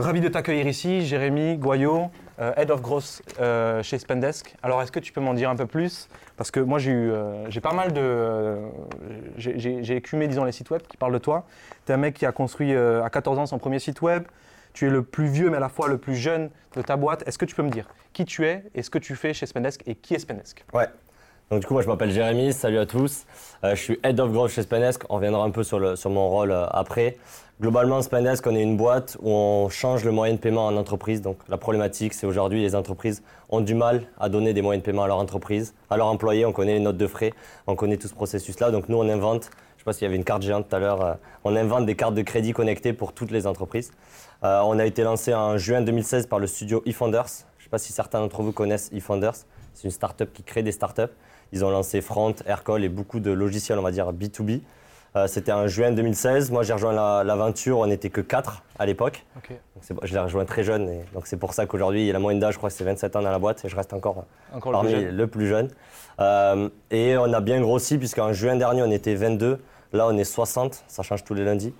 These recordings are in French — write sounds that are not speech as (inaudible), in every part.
Ravi de t'accueillir ici, Jérémy Goyot, euh, Head of Growth euh, chez Spendesk. Alors, est-ce que tu peux m'en dire un peu plus? Parce que moi, j'ai eu, euh, j'ai pas mal de, j'ai- écumé, disons, les sites web qui parlent de toi. Tu es un mec qui a construit à 14 ans son premier site web. Tu es le plus vieux, mais à la fois le plus jeune de ta boîte. Est-ce que tu peux me dire qui tu es et ce que tu fais chez Spendesk et qui est Spendesk? Donc du coup, moi je m'appelle Jérémy, salut à tous. Euh, je suis Head of Growth chez Spendesk. On reviendra un peu sur, le, sur mon rôle euh, après. Globalement, Spendesk, on est une boîte où on change le moyen de paiement en entreprise. Donc la problématique, c'est aujourd'hui les entreprises ont du mal à donner des moyens de paiement à leur entreprise, à leurs employés. On connaît les notes de frais, on connaît tout ce processus-là. Donc nous, on invente, je ne sais pas s'il y avait une carte géante tout à l'heure, euh, on invente des cartes de crédit connectées pour toutes les entreprises. Euh, on a été lancé en juin 2016 par le studio eFounders. Je ne sais pas si certains d'entre vous connaissent eFounders. C'est une startup qui crée des startups. Ils ont lancé Front, Aircall et beaucoup de logiciels, on va dire B2B. Euh, C'était en juin 2016. Moi, j'ai rejoint la- l'aventure. on n'était que 4 à l'époque. Je l'ai rejoint très jeune. Et donc, c'est pour ça qu'aujourd'hui, la moyenne d'âge, je crois que c'est 27 ans dans la boîte. Et je reste encore Encore le parmi plus jeune. le plus jeune. Euh, et on a bien grossi, puisqu'en juin dernier, on était 22. Là, on est 60. Ça change tous les lundis.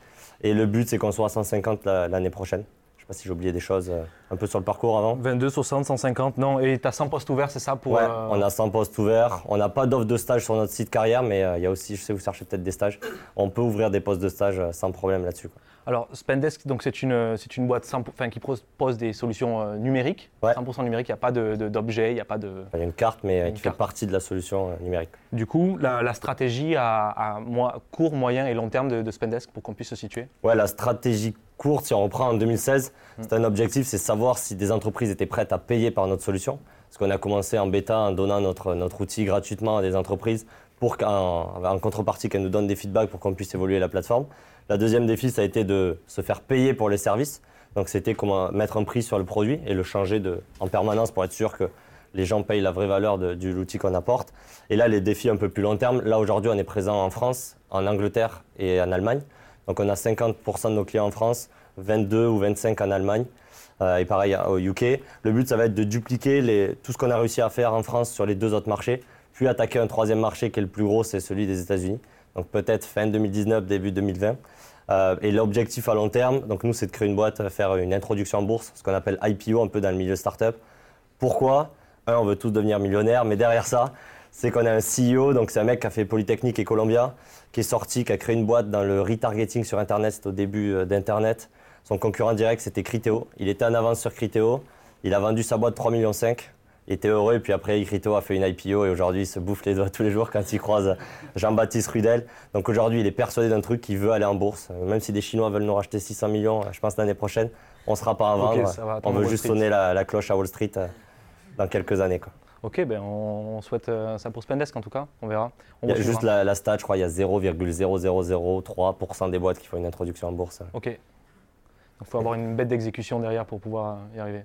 Et le but, c'est qu'on soit à 150 la- l'année prochaine. Sais pas si j'ai oublié des choses euh, un peu sur le parcours avant. 22, 60, 150, non. Et tu as 100 postes ouverts, c'est ça pour, Ouais, euh, on a 100 postes ouverts. On n'a pas d'offre de stage sur notre site carrière, mais euh, il y a aussi, je sais, vous cherchez peut-être des stages. On peut ouvrir des postes de stage euh, sans problème là-dessus. Alors, Spendesk, donc c'est une, c'est une boîte 100 enfin, qui propose des solutions euh, numériques, Ouais. 100% numérique, il n'y a pas d'objet, il n'y a pas de... Il y a une carte, mais euh, Une qui carte. fait partie de la solution euh, numérique. Du coup, la, la stratégie à, court, moyen et long terme de, de Spendesk pour qu'on puisse se situer? Ouais, la stratégie courte, si on reprend en 2016, Mm. c'était un objectif, c'est savoir si des entreprises étaient prêtes à payer par notre solution. Parce qu'on a commencé en bêta en donnant notre, notre outil gratuitement à des entreprises pour qu'en en contrepartie qu'elles nous donnent des feedbacks pour qu'on puisse évoluer la plateforme. La deuxième défi, ça a été de se faire payer pour les services. Donc c'était comment mettre un prix sur le produit et le changer en permanence pour être sûr que les gens payent la vraie valeur de, l'outil qu'on apporte. Et là, les défis un peu plus long terme, là aujourd'hui, on est présent en France, en Angleterre et en Allemagne. Donc on a 50% de nos clients en France, 22 ou 25 en Allemagne. euh, et pareil au UK. Le but, ça va être de dupliquer tout ce qu'on a réussi à faire en France sur les deux autres marchés, puis attaquer un troisième marché qui est le plus gros, c'est celui des États-Unis. Donc peut-être fin 2019, début 2020. Euh, et l'objectif à long terme, donc nous, c'est de créer une boîte, euh, faire une introduction en bourse, ce qu'on appelle IPO un peu dans le milieu startup. Pourquoi? Un, on veut tous devenir millionnaires, mais derrière ça, c'est qu'on a un CEO, donc c'est un mec qui a fait Polytechnique et Columbia, qui est sorti, qui a créé une boîte dans le retargeting sur Internet, c'était au début euh, d'Internet. Son concurrent direct, c'était Criteo. Il était en avance sur Criteo. Il a vendu sa boîte 3,5 millions. Il était heureux, et puis après, Criteo a fait une IPO, et aujourd'hui, il se bouffe les doigts tous les jours quand il croise Jean-Baptiste Rudel. Donc aujourd'hui, il est persuadé d'un truc, il veut aller en bourse. Même si des Chinois veulent nous racheter 600 millions, je pense l'année prochaine, on ne sera pas à vendre. va on veut Wall juste Street. sonner la, la cloche à Wall Street euh, dans quelques années. quoi. Ok, ben on, souhaite euh, ça pour Spendesk en tout cas, on verra. On Il y a juste la, la stat, je crois, il y a 0,0003% des boîtes qui font une introduction en bourse. Ok. Donc il faut avoir une bête d'exécution derrière pour pouvoir euh, y arriver.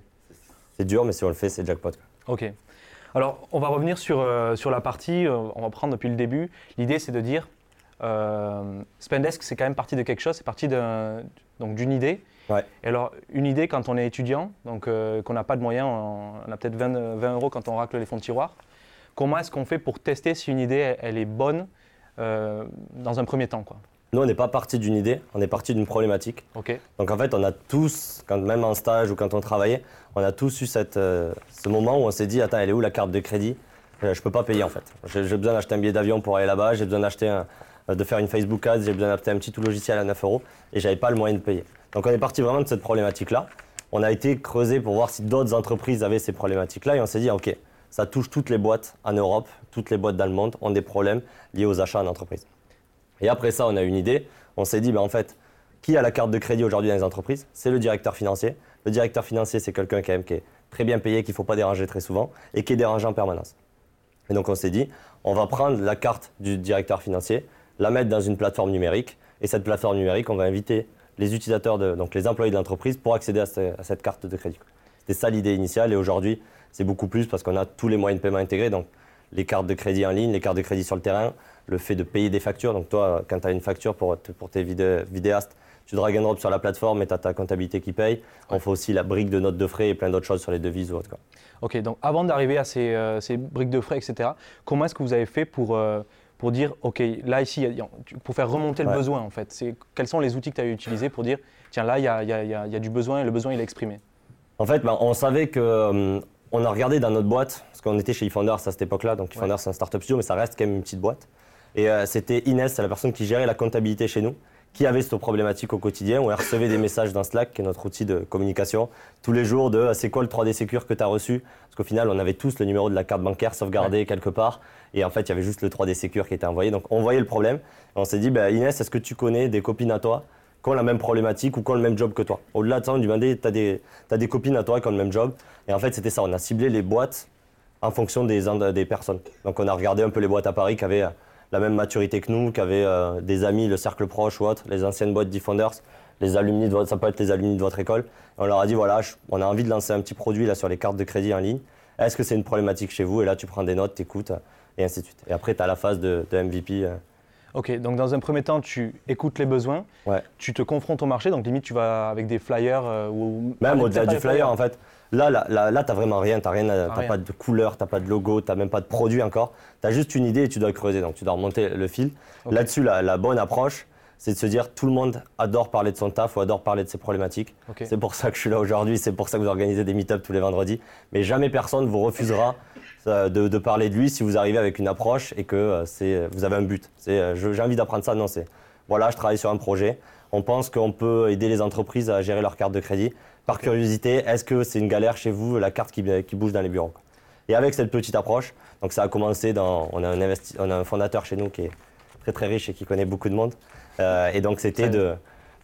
C'est dur, mais si on le fait, c'est jackpot. quoi. Ok. Alors, on va revenir sur, euh, sur la partie, euh, on va prendre depuis le début. L'idée, c'est de dire, euh, Spendesk, c'est quand même parti de quelque chose, c'est parti d'une idée. Ouais. Et alors, une idée, quand on est étudiant, donc euh, qu'on n'a pas de moyens, on, on a peut-être 20, euh, 20 euros quand on racle les fonds de tiroir, comment est-ce qu'on fait pour tester si une idée, elle, elle est bonne dans un premier temps quoi? Nous, on n'est pas parti d'une idée, on est parti d'une problématique. Ok. Donc en fait, on a tous, quand même en stage ou quand on travaillait, on a tous eu euh, ce moment où on s'est dit, attends, elle est où la carte de crédit? Euh, Je peux pas payer en fait. J'ai j'ai besoin d'acheter un billet d'avion pour aller là-bas, j'ai besoin d'acheter un- euh, de faire une Facebook Ads, j'ai besoin d'acheter un petit tout logiciel à 9 euros et j'avais pas le moyen de payer. Donc on est parti vraiment de cette problématique-là. On a été creusé pour voir si d'autres entreprises avaient ces problématiques-là et on s'est dit, ok, ça touche toutes les boîtes en Europe, toutes les boîtes dans le monde ont des problèmes liés aux achats en entreprise. Et après ça, on a eu une idée. On s'est dit, ben, en fait, qui a la carte de crédit aujourd'hui dans les entreprises? C'est le directeur financier. Le directeur financier, c'est quelqu'un quand même qui est très bien payé, qu'il ne faut pas déranger très souvent et qui est dérangé en permanence. Et donc on s'est dit, on va prendre la carte du directeur financier, la mettre dans une plateforme numérique et cette plateforme numérique, on va inviter les utilisateurs, donc les employés de l'entreprise, pour accéder à, ce- à cette carte de crédit. C'était ça l'idée initiale et aujourd'hui, c'est beaucoup plus parce qu'on a tous les moyens de paiement intégrés. Donc, les cartes de crédit en ligne, les cartes de crédit sur le terrain, le fait de payer des factures. Donc, toi, quand tu as une facture pour, pour tes vidé- vidéastes, tu drag and drop sur la plateforme et tu as ta comptabilité qui paye. On fait aussi la brique de notes de frais et plein d'autres choses sur les devises ou autre. quoi. Ok, donc avant d'arriver à ces, euh, ces briques de frais, etc., comment est-ce que vous avez fait pour, euh, pour dire, ok, là, ici, pour faire remonter le Ouais. besoin, en fait C'est- Quels sont les outils que tu as utilisés pour dire, tiens, là, il y a, y a- y a- y a du besoin et le besoin, il est exprimé? En fait, ben, on savait que. euh, on a regardé dans notre boîte, parce qu'on était chez eFounders à cette époque-là, donc eFounders c'est un startup studio, mais ça reste quand même une petite boîte. Et euh, c'était Inès, c'est la personne qui gérait la comptabilité chez nous, qui avait cette problématique au quotidien, où elle recevait des messages dans Slack, qui est notre outil de communication, tous les jours de euh, c'est quoi le 3D Secure que tu as reçu? Parce qu'au final, on avait tous le numéro de la carte bancaire sauvegardé quelque part, et en fait, il y avait juste le 3D Secure qui était envoyé. Donc on voyait le problème, et on s'est dit, ben, Inès, est-ce que tu connais des copines à toi qui ont la même problématique ou qui ont le même job que toi? Au-delà de ça, on lui demandait, tu as, des copines à toi qui ont le même job? Et en fait, c'était ça, on a ciblé les boîtes en fonction des, des personnes. Donc on a regardé un peu les boîtes à Paris qui avaient la même maturité que nous, qui avaient euh, des amis, le cercle proche ou autre, les anciennes boîtes Defenders, les alumni de votre, ça peut être les alumni de votre école. Et on leur a dit, voilà, je- on a envie de lancer un petit produit là sur les cartes de crédit en ligne. Est-ce que c'est une problématique chez vous? Et là, tu prends des notes, tu écoutes, et ainsi de suite. Et après, tu as la phase de, de MVP. euh, Ok, donc dans un premier temps, tu écoutes les besoins, Ouais. tu te confrontes au marché, donc limite, tu vas avec des flyers euh, ou. Même Ah, au-delà du flyer, en fait. Là, là, là, là, t'as vraiment rien. T'as rien, à- t'as pas de couleur, t'as pas de logo, t'as même pas de produit encore. T'as juste une idée et tu dois creuser. Donc, tu dois remonter le fil. Là-dessus, la, la bonne approche, c'est de se dire tout le monde adore parler de son taf ou adore parler de ses problématiques. C'est pour ça que je suis là aujourd'hui. C'est pour ça que vous organisez des meet-ups tous les vendredis. Mais jamais personne vous refusera euh, de, de parler de lui si vous arrivez avec une approche et que euh, vous avez un but. Euh, j'ai envie d'apprendre ça. Non, c'est voilà, je travaille sur un projet. On pense qu'on peut aider les entreprises à gérer leur carte de crédit. Par curiosité, est-ce que c'est une galère chez vous, la carte qui, qui bouge dans les bureaux. Et avec cette petite approche, donc ça a commencé dans. On a un, investi- on a un fondateur chez nous qui est très très riche et qui connaît beaucoup de monde. Euh, et donc c'était de,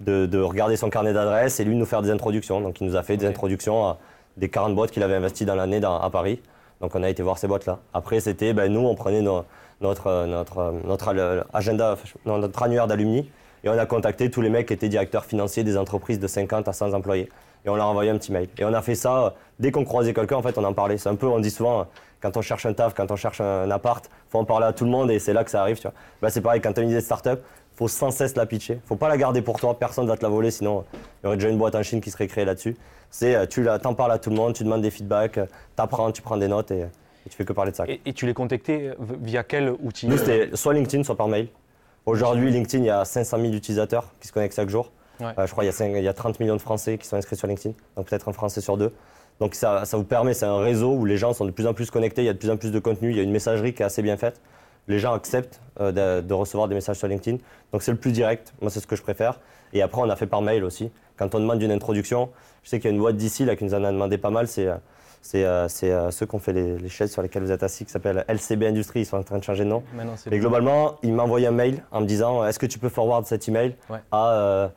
de, de regarder son carnet d'adresses et lui nous faire des introductions. Donc il nous a fait des introductions à des 40 boîtes qu'il avait investies dans l'année à Paris. Donc on a été voir ces boîtes-là. Après c'était, ben, nous on prenait nos- notre, notre, notre agenda, notre annuaire d'alumni et on a contacté tous les mecs qui étaient directeurs financiers des entreprises de 50 à 100 employés. Et on leur a envoyé un petit mail. Et on a fait ça, euh, dès qu'on croisait quelqu'un, en fait, on en parlait. C'est un peu, on dit souvent, euh, quand on cherche un taf, quand on cherche un appart, faut en parler à tout le monde et c'est là que ça arrive. Tu vois. Bah, c'est pareil, quand tu as une idée de start-up, faut sans cesse la pitcher. faut pas la garder pour toi, personne va te la voler, sinon il y aurait déjà une boîte en Chine qui serait créée là-dessus. C'est, euh, tu t'en parles à tout le monde, tu demandes des feedbacks, tu apprends, tu prends des notes et, et tu fais que parler de ça. Et, et tu les contactais via quel outil? Nous, c'était soit LinkedIn, soit par mail. Aujourd'hui, LinkedIn, il y a 500 000 utilisateurs qui se connectent chaque jour. Ouais. Euh, je crois qu'il y, a cinq- il y a 30 millions de Français qui sont inscrits sur LinkedIn, donc peut-être un Français sur deux. Donc ça, ça vous permet, c'est un réseau où les gens sont de plus en plus connectés, il y a de plus en plus de contenu, il y a une messagerie qui est assez bien faite. Les gens acceptent euh, de, de recevoir des messages sur LinkedIn. Donc c'est le plus direct, moi c'est ce que je préfère. Et après, on a fait par mail aussi. Quand on demande une introduction, je sais qu'il y a une boîte d'ici là, qui nous en a demandé pas mal, c'est euh, c'est, euh, euh, ceux qui ont fait les, les chaises sur lesquelles vous êtes assis, qui s'appellent LCB Industries, ils sont en train de changer de nom. C'est Et le- globalement, il m'a envoyé un mail en me disant est-ce que tu peux forward cet email Ouais. à, euh, à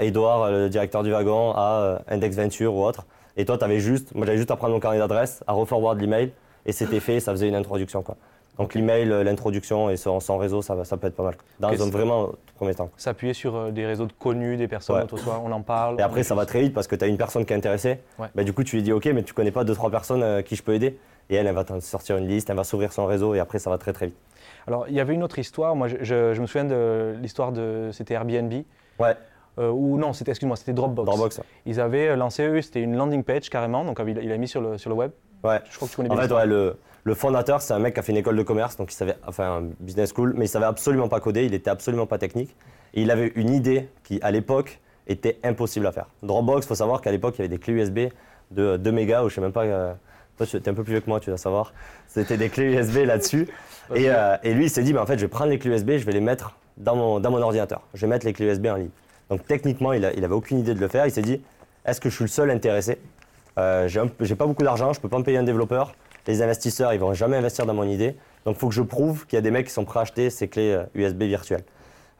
Edouard, le directeur du wagon, à euh, Index Venture ou autre. Et toi, tu avais juste, moi j'avais juste à prendre mon carnet d'adresse, à reforward l'email, et c'était fait, ça faisait une introduction. Quoi. Donc l'email, euh, l'introduction et son, son réseau, ça, peut être pas mal. Dans Ok, un vraiment premier temps. S'appuyer sur euh, des réseaux de connus, des personnes Ouais. on en parle. Et après, ça va très vite parce que tu as une personne qui est intéressée. Ouais. Bah, du coup, tu lui dis OK, mais tu connais pas deux, trois personnes euh, qui je peux aider. Et elle, elle va te sortir une liste, elle va s'ouvrir son réseau, et après, ça va très très vite. Alors, il y avait une autre histoire. Moi, je, je- je me souviens de l'histoire de. C'était Airbnb. Ouais, euh, ou non, c'était, excuse-moi, c'était Dropbox. Dropbox. Ils avaient lancé, eux, c'était une landing page carrément. Donc, il, il a mis sur le, sur le web. Ouais. Je crois que tu connais En bien fait, l'histoire. ouais, le, le fondateur, c'est un mec qui a fait une école de commerce, donc il savait, enfin, un business school, mais il savait absolument pas coder, il était absolument pas technique. Et il avait une idée qui, à l'époque, était impossible à faire. Dropbox, faut savoir qu'à l'époque, il y avait des clés USB de 2 mégas, ou je sais même pas. euh, toi, tu es un peu plus vieux que moi, tu dois savoir. C'était des clés USB là-dessus. (laughs) Et, euh, et lui, il s'est dit, mais en fait, je vais prendre les clés USB, je vais les mettre dans mon, dans mon ordinateur. Je vais mettre les clés USB en ligne. Donc techniquement, il n'avait aucune idée de le faire. Il s'est dit, est-ce que je suis le seul intéressé? Euh, J'ai un pas beaucoup d'argent, je peux pas me payer un développeur. Les investisseurs, ils vont jamais investir dans mon idée. Donc il faut que je prouve qu'il y a des mecs qui sont prêts à acheter ces clés euh, USB virtuelles.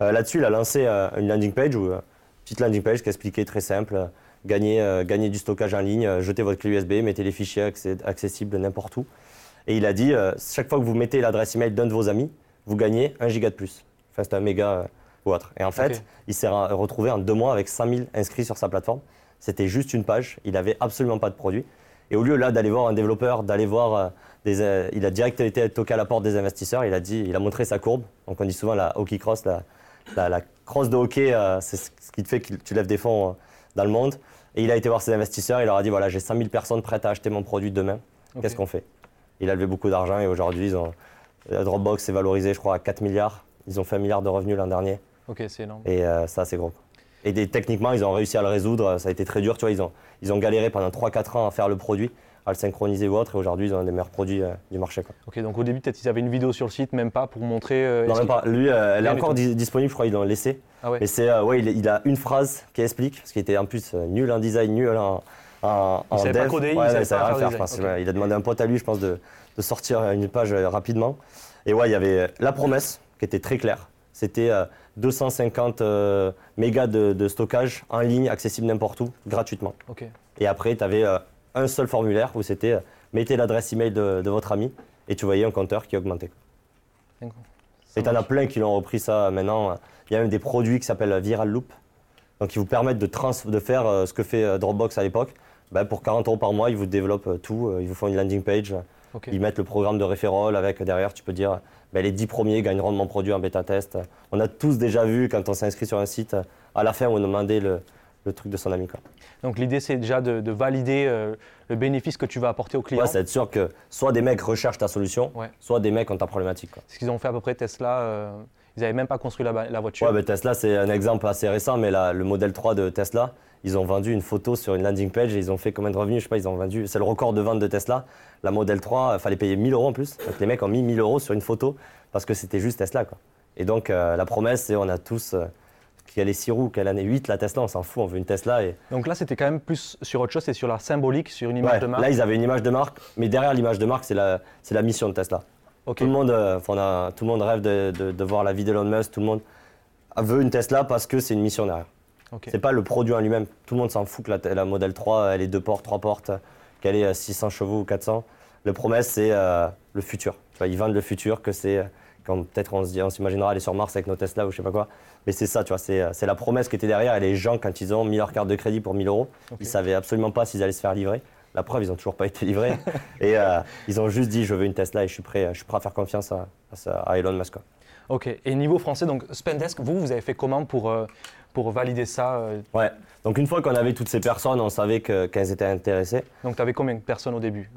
Euh, Là-dessus, il a lancé euh, une landing page, ou, euh, petite landing page qui expliquait très simple. euh, gagner, euh, du stockage en ligne, euh, jetez votre clé USB, mettez les fichiers accessibles n'importe où. Et il a dit, euh, chaque fois que vous mettez l'adresse email d'un de vos amis, vous gagnez 1 giga de plus. Enfin, c'est un méga, euh, ou autre. Et en fait, il s'est retrouvé en deux mois avec 100 000 inscrits sur sa plateforme. C'était juste une page, il n'avait absolument pas de produit. Et au lieu là d'aller voir un développeur, d'aller voir euh, des, euh, il a direct été toqué à la porte des investisseurs. Il a dit, il a montré sa courbe. Donc on dit souvent la hockey cross, la, la, la crosse de hockey, euh, c'est ce qui te fait que tu lèves des fonds euh, dans le monde. Et il a été voir ses investisseurs. Il leur a dit voilà, j'ai 100 000 personnes prêtes à acheter mon produit demain. Qu'est-ce qu'on fait? Il a levé beaucoup d'argent et aujourd'hui, la Dropbox est valorisé, je crois, à 4 milliards. Ils ont fait un milliard de revenus l'an dernier. Ok, c'est énorme. Et euh, ça, c'est gros. Et des- techniquement, ils ont réussi à le résoudre. Ça a été très dur. Tu vois, ils ont, ils ont galéré pendant 3-4 ans à faire le produit, à le synchroniser ou autre. Et aujourd'hui, ils ont un des meilleurs produits euh, du marché. Quoi. Ok, donc au début, peut-être ils avaient une vidéo sur le site, même pas pour montrer. euh, Non, même pas. Lui, euh, elle est encore disponible. Je crois qu'ils l'ont laissé. Ah ouais. Mais c'est, ouais, il, il a une phrase qui explique, parce qu'il était en plus nul en design, nul en, en, Il en savait pas coder, il Ouais, savait pas faire il a demandé à un pote à lui, je pense, de, de sortir une page rapidement. Et ouais, il y avait la promesse qui était très claire. C'était euh, 250 euh, mégas de, de stockage en ligne, accessible n'importe où, gratuitement. Et après, tu avais un seul formulaire où c'était euh, mettez l'adresse email de, de votre ami et tu voyais un compteur qui augmentait. Et Ça t'en as plein qui l'ont repris ça maintenant. Il y a même des produits qui s'appellent Viral Loop, donc qui vous permettent de, trans de faire euh, ce que fait euh, Dropbox à l'époque. Ben, pour 40 euros par mois, ils vous développent euh, tout. euh, Ils vous font une landing page. Ils mettent le programme de referral avec derrière, tu peux dire ben, les 10 premiers gagneront de mon produit en bêta test. On a tous déjà vu quand on s'inscrit sur un site, à la fin, on demandait le, le truc de son ami. Quoi. Donc l'idée, c'est déjà de, de valider euh, le bénéfice que tu vas apporter au client. Ouais, c'est être sûr que soit des mecs recherchent ta solution, Ouais. soit des mecs ont ta problématique. Ce qu'ils ont fait à peu près Tesla, euh, ils n'avaient même pas construit la, voiture. Ouais, mais Tesla, c'est un exemple assez récent, mais la- le modèle 3 de Tesla, ils ont vendu une photo sur une landing page et ils ont fait combien de revenus Je sais pas, ils ont vendu. C'est le record de vente de Tesla. La modèle 3, il fallait payer 1000 euros en plus. Donc les mecs ont mis 1000 euros sur une photo parce que c'était juste Tesla. Quoi. Et donc euh, la promesse, c'est on a tous. Euh, qu'elle est 6 roues, qu'elle en est 8, la Tesla, on s'en fout, on veut une Tesla. Et... Donc là, c'était quand même plus sur autre chose, c'est sur la symbolique, sur une image Ouais, de marque. Là, ils avaient une image de marque, mais derrière l'image de marque, c'est la, la mission de Tesla. Tout, le monde, euh, enfin, on a- tout le monde rêve de, de- de voir la vie d'Elon Musk, tout le monde veut une Tesla parce que c'est une mission derrière. Ok. C'est pas le produit en lui-même. Tout le monde s'en fout que la, la Model 3, elle est deux portes, trois portes, qu'elle est à 600 chevaux ou 400. Le promesse, c'est euh, le futur. Tu vois, ils vendent le futur, que c'est euh, quand peut-être on se dit- on s'imaginera aller sur Mars avec nos Tesla ou je sais pas quoi. Mais c'est ça, tu vois, c'est euh, la promesse qui était derrière. Et les gens, quand ils ont mis leur carte de crédit pour 1000 euros, Ok. ils savaient absolument pas s'ils allaient se faire livrer. La preuve, ils ont toujours pas été livrés. (laughs) et euh, ils ont juste dit, je veux une Tesla et je suis prêt, je suis prêt à faire confiance à, à- à Elon Musk. quoi. Ok. Et niveau français, donc Spendesk, vous, vous avez fait comment pour, euh, pour valider ça euh Ouais. Donc une fois qu'on avait toutes ces personnes, on savait que- qu'elles étaient intéressées. Donc tu avais combien de personnes au début?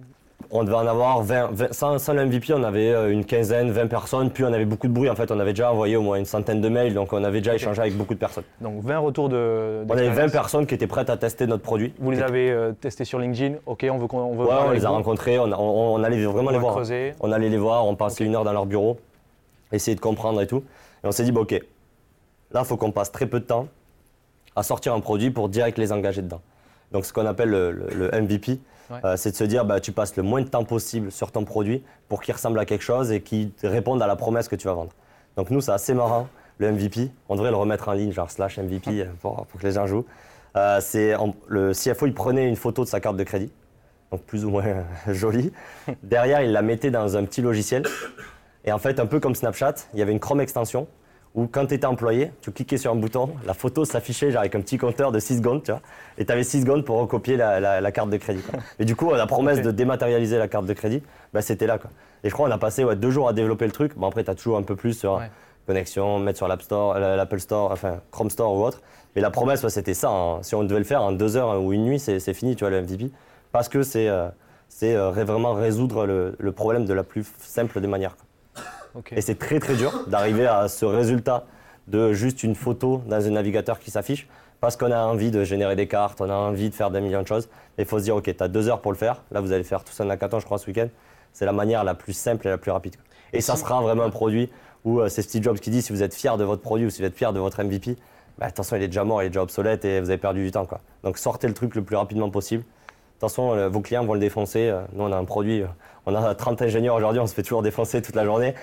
On devait en avoir 20, 20 sans, sans le MVP, on avait euh, une quinzaine, 20 personnes, puis on avait beaucoup de bruit. En fait, on avait déjà envoyé au moins une centaine de mails, donc on avait déjà échangé avec beaucoup de personnes. Donc 20 retours de. On avait 20 d'expérience. personnes qui étaient prêtes à tester notre produit. Vous les avez euh, testés sur LinkedIn? Ok, on veut qu'on Ouais, on les a vous. rencontrés, on, a- on- on allait vraiment On les voir. creuser. On allait les voir, on passait une heure dans leur bureau, essayer de comprendre et tout. Et on s'est dit, bon, ok, là, il faut qu'on passe très peu de temps à sortir un produit pour direct les engager dedans. Donc, ce qu'on appelle le, le- le MVP, Ouais. euh, c'est de se dire, bah, tu passes le moins de temps possible sur ton produit pour qu'il ressemble à quelque chose et qu'il réponde à la promesse que tu vas vendre. Donc, nous, c'est assez marrant, le MVP. On devrait le remettre en ligne, genre slash MVP, euh, pour, pour que les gens jouent. Euh, on- le CFO, il prenait une photo de sa carte de crédit, donc plus ou moins jolie. Derrière, il la mettait dans un petit logiciel. Et en fait, un peu comme Snapchat, il y avait une Chrome extension où quand tu étais employé, tu cliquais sur un bouton, la photo s'affichait genre avec un petit compteur de 6 secondes, tu vois, et tu avais 6 secondes pour recopier la, la- la carte de crédit. quoi. (laughs) Et du coup, la promesse de dématérialiser la carte de crédit, bah, c'était là. Quoi. Et je crois qu'on a passé ouais, deux jours à développer le truc. Bon, après, tu as toujours un peu plus sur Ouais. connexion, mettre sur l'App Store, l'Apple Store, enfin Chrome Store ou autre. Mais la promesse, ouais, c'était ça. hein. Si on devait le faire en deux heures hein, ou une nuit, c'est fini, tu vois, le MVP. Parce que c'est euh, euh, vraiment résoudre le, le problème de la plus simple des manières. quoi. Et c'est très très dur d'arriver à ce résultat de juste une photo dans un navigateur qui s'affiche parce qu'on a envie de générer des cartes, on a envie de faire des millions de choses. Et il faut se dire, ok, tu as deux heures pour le faire. Là, vous allez faire tout ça en hackathon, je crois, ce week-end. C'est la manière la plus simple et la plus rapide. Et, Et ça si- sera vraiment un produit où euh, c'est Steve Jobs qui dit, si vous êtes fier de votre produit ou si vous êtes fier de votre MVP, bah, attention, il est déjà mort, il est déjà obsolète et vous avez perdu du temps. Quoi. Donc sortez le truc le plus rapidement possible. Attention, euh, vos clients vont le défoncer. Euh, Nous, on a un produit, euh, on a 30 ingénieurs aujourd'hui, on se fait toujours défoncer toute la journée.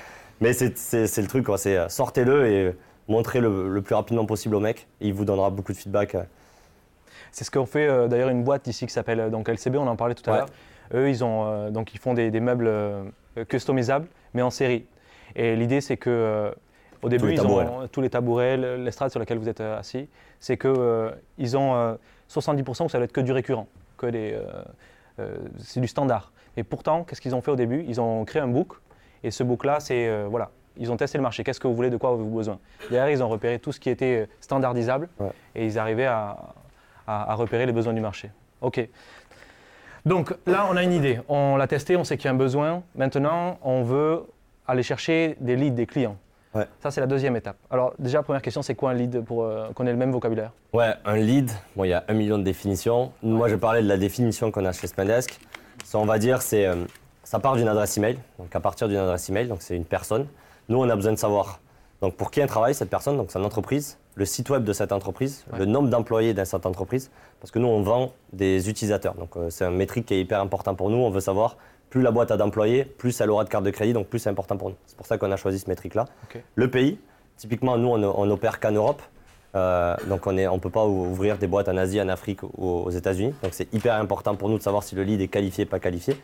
Mais c'est le truc, c'est euh, sortez-le et montrez le, le plus rapidement possible au mec. Il vous donnera beaucoup de feedback. euh. C'est ce qu'on fait euh, d'ailleurs une boîte ici qui s'appelle euh, donc LCB, on en parlait tout à Ouais. l'heure. Eux, ils, ont, euh, donc, ils font des, des meubles euh, customisables, mais en série. Et l'idée, c'est que euh, au début, les ils ont tous les tabourets, le- l'estrade sur laquelle vous êtes euh, assis, c'est que euh, ils ont euh, 70% où ça va être que du récurrent, que des, euh, euh, c'est du standard. Et pourtant, qu'est-ce qu'ils ont fait au début? Ils ont créé un book, et ce book-là, c'est euh, voilà, ils ont testé le marché. Qu'est-ce que vous voulez, de quoi avez-vous besoin? Derrière, ils ont repéré tout ce qui était standardisable, Ouais. et ils arrivaient à, à- à repérer les besoins du marché. Ok. Donc là, on a une idée. On l'a testé, on sait qu'il y a un besoin. Maintenant, on veut aller chercher des leads, des clients. Ouais. Ça, c'est la deuxième étape. Alors, déjà, première question, c'est quoi un lead pour euh, qu'on ait le même vocabulaire? Ouais, un lead, bon, il y a un million de définitions. Moi, je parlais de la définition qu'on a chez Spendesk. Ça, on va dire, c'est, euh, ça part d'une adresse email. Donc, à partir d'une adresse email, donc c'est une personne. Nous, on a besoin de savoir donc, pour qui elle travaille, cette personne, donc son entreprise, le site web de cette entreprise, Ouais. le nombre d'employés dans cette entreprise. Parce que nous, on vend des utilisateurs. Donc, euh, c'est un métrique qui est hyper important pour nous. On veut savoir plus la boîte a d'employés, plus elle aura de carte de crédit, donc plus c'est important pour nous. C'est pour ça qu'on a choisi ce métrique-là. Le pays, typiquement, nous, on, on opère qu'en Europe. Euh, donc on ne on peut pas ou- ouvrir des boîtes en Asie, en Afrique ou aux États-Unis. Donc c'est hyper important pour nous de savoir si le lead est qualifié, pas qualifié.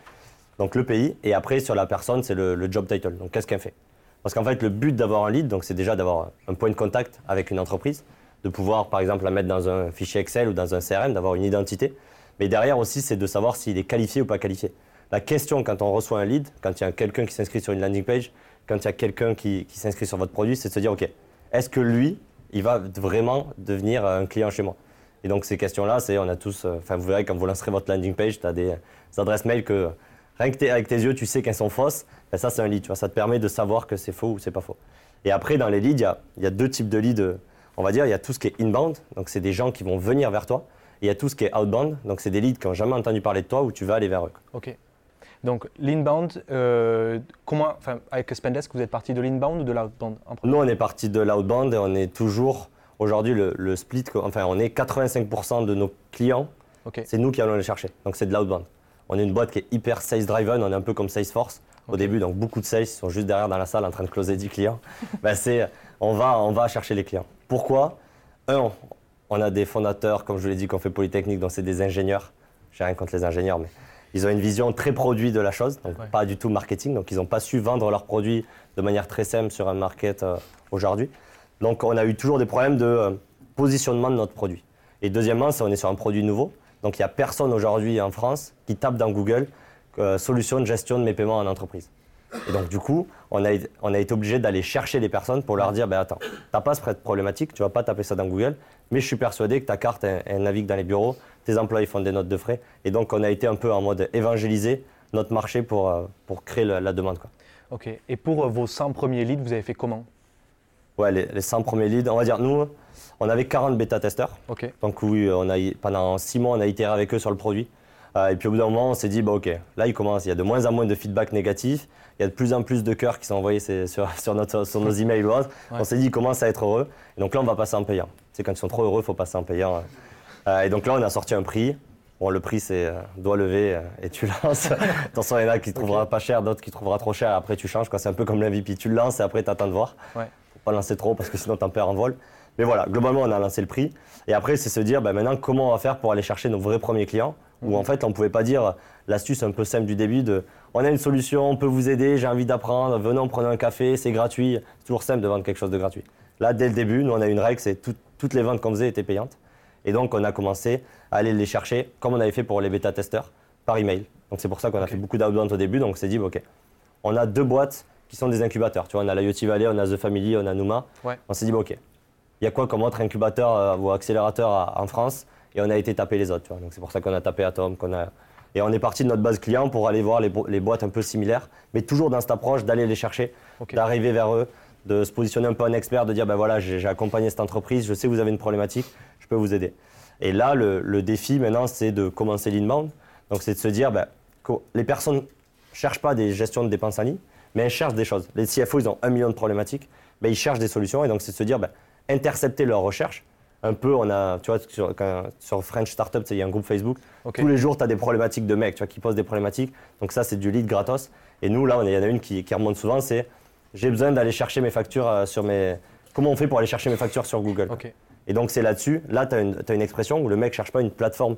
Donc le pays. Et après, sur la personne, c'est le, job title. Donc qu'est-ce qu'elle fait? Parce qu'en fait, le but d'avoir un lead, donc c'est déjà d'avoir un point de contact avec une entreprise, de pouvoir par exemple la mettre dans un fichier Excel ou dans un CRM, d'avoir une identité. Mais derrière aussi, c'est de savoir s'il est qualifié ou pas qualifié. La question quand on reçoit un lead, quand il y a quelqu'un qui s'inscrit sur une landing page, quand il y a quelqu'un qui, s'inscrit sur votre produit, c'est de se dire, OK, est-ce que lui, il va vraiment devenir un client chez moi? Et donc ces questions-là, c'est, on a tous, euh, enfin vous verrez quand vous lancerez votre landing page, tu as des, des adresses mail que rien que avec tes yeux, tu sais qu'elles sont fausses. Ben ça, c'est un lead, tu vois, ça te permet de savoir que c'est faux ou c'est pas faux. Et après, dans les leads, il y a, il y a deux types de leads, on va dire, il y a tout ce qui est inbound, donc c'est des gens qui vont venir vers toi. Et il y a tout ce qui est outbound, donc c'est des leads qui n'ont jamais entendu parler de toi où tu vas aller vers eux. Ok. Donc, l'inbound, euh, comment, enfin, avec Spendesk, vous êtes parti de l'inbound ou de l'outbound Nous, on est parti de l'outbound et on est toujours, aujourd'hui, le, le split, enfin, on est 85% de nos clients, Ok. c'est nous qui allons les chercher. Donc, c'est de l'outbound. On est une boîte qui est hyper sales driven, on est un peu comme Salesforce au Ok. début, donc beaucoup de sales sont juste derrière dans la salle en train de closer 10 clients. (laughs) Ben, c'est, on, va, on va chercher les clients. Pourquoi? Un, on a des fondateurs, comme je vous l'ai dit, qu'on fait Polytechnique, donc c'est des ingénieurs. J'ai rien contre les ingénieurs, mais ils ont une vision très produit de la chose, donc Ouais. pas du tout marketing. Donc ils n'ont pas su vendre leurs produits de manière très simple sur un market euh, aujourd'hui. Donc on a eu toujours des problèmes de euh, positionnement de notre produit. Et deuxièmement, c'est on est sur un produit nouveau. Donc il n'y a personne aujourd'hui en France qui tape dans Google euh, solution de gestion de mes paiements en entreprise. Et donc du coup, on a, on a été obligé d'aller chercher les personnes pour leur dire, ben attends, t'as pas cette problématique, tu vas pas taper ça dans Google, mais je suis persuadé que ta carte, elle, elle navigue dans les bureaux, tes employés font des notes de frais, et donc on a été un peu en mode évangéliser notre marché pour, euh, pour créer la, la demande. Quoi. Ok. Et pour euh, vos 100 premiers leads, vous avez fait comment? Ouais, les, les 100 premiers leads, on va dire, nous, on avait 40 bêta-testeurs, donc oui, on a, pendant 6 mois, on a itéré avec eux sur le produit. Euh, et puis au bout d'un moment, on s'est dit, bah, ok, là, il commence, il y a de moins en moins de feedback négatif, il y a de plus en plus de cœurs qui sont envoyés sur, (laughs) sur, notre, sur nos emails ou autres. Ouais. On s'est dit, ils commencent à être heureux. Et donc là, on va passer en payant. C'est quand ils sont trop heureux, il faut passer en payant. Euh, et donc là, on a sorti un prix. Bon, le prix, c'est euh, doigt levé euh, et tu lances. Attention, il y en a qui trouvera pas cher, d'autres qui trouvera trop cher. Après, tu changes. C'est un peu comme l'MVP. Tu le lances et après, tu attends de voir. Ouais. Pas lancer trop parce que sinon, t'en perds en vol. Mais voilà, globalement, on a lancé le prix. Et après, c'est se dire, ben, maintenant, comment on va faire pour aller chercher nos vrais premiers clients? Où en fait, on ne pouvait pas dire l'astuce un peu simple du début de on a une solution, on peut vous aider, j'ai envie d'apprendre, venez, on prenez un café, c'est gratuit. C'est toujours simple de vendre quelque chose de gratuit. Là, dès le début, nous, on a une règle, c'est tout- toutes les ventes qu'on faisait étaient payantes. Et donc, on a commencé à aller les chercher, comme on avait fait pour les bêta-testeurs, par email. Donc, c'est pour ça qu'on a fait beaucoup d'outbound au début. Donc, on s'est dit, OK, on a deux boîtes qui sont des incubateurs. Tu vois, on a l'IoT Valley, on a The Family, on a Numa. Ouais. On s'est dit, bah, OK, il y a quoi comme autre incubateur euh, ou accélérateur à- en France? Et on a été taper les autres. Tu vois. Donc, c'est pour ça qu'on a tapé Atom. qu'on a... Et on est parti de notre base client pour aller voir les, bo- les boîtes un peu similaires, mais toujours dans cette approche d'aller les chercher, d'arriver vers eux, de se positionner un peu en expert, de dire ben voilà, j'ai accompagné cette entreprise, je sais que vous avez une problématique, je peux vous aider. Et là, le, le défi maintenant, c'est de commencer l'inbound. Donc, c'est de se dire, ben, les personnes ne cherchent pas des gestions de dépenses en ligne, mais elles cherchent des choses. Les CFO, ils ont un million de problématiques, ben, ils cherchent des solutions. Et donc, c'est de se dire, ben, intercepter leurs recherches. Un peu, on a, tu vois, sur, quand- sur French Startup, il y a un groupe Facebook. Ok. Tous les jours, tu as des problématiques de mecs tu vois, qui posent des problématiques. Donc, ça, c'est du lead gratos. Et nous, là, il y en a une qui, qui remonte souvent c'est j'ai besoin d'aller chercher mes factures euh, sur mes. Comment on fait pour aller chercher mes factures sur Google? Et donc, c'est là-dessus. Là, tu as, une expression où le mec cherche pas une plateforme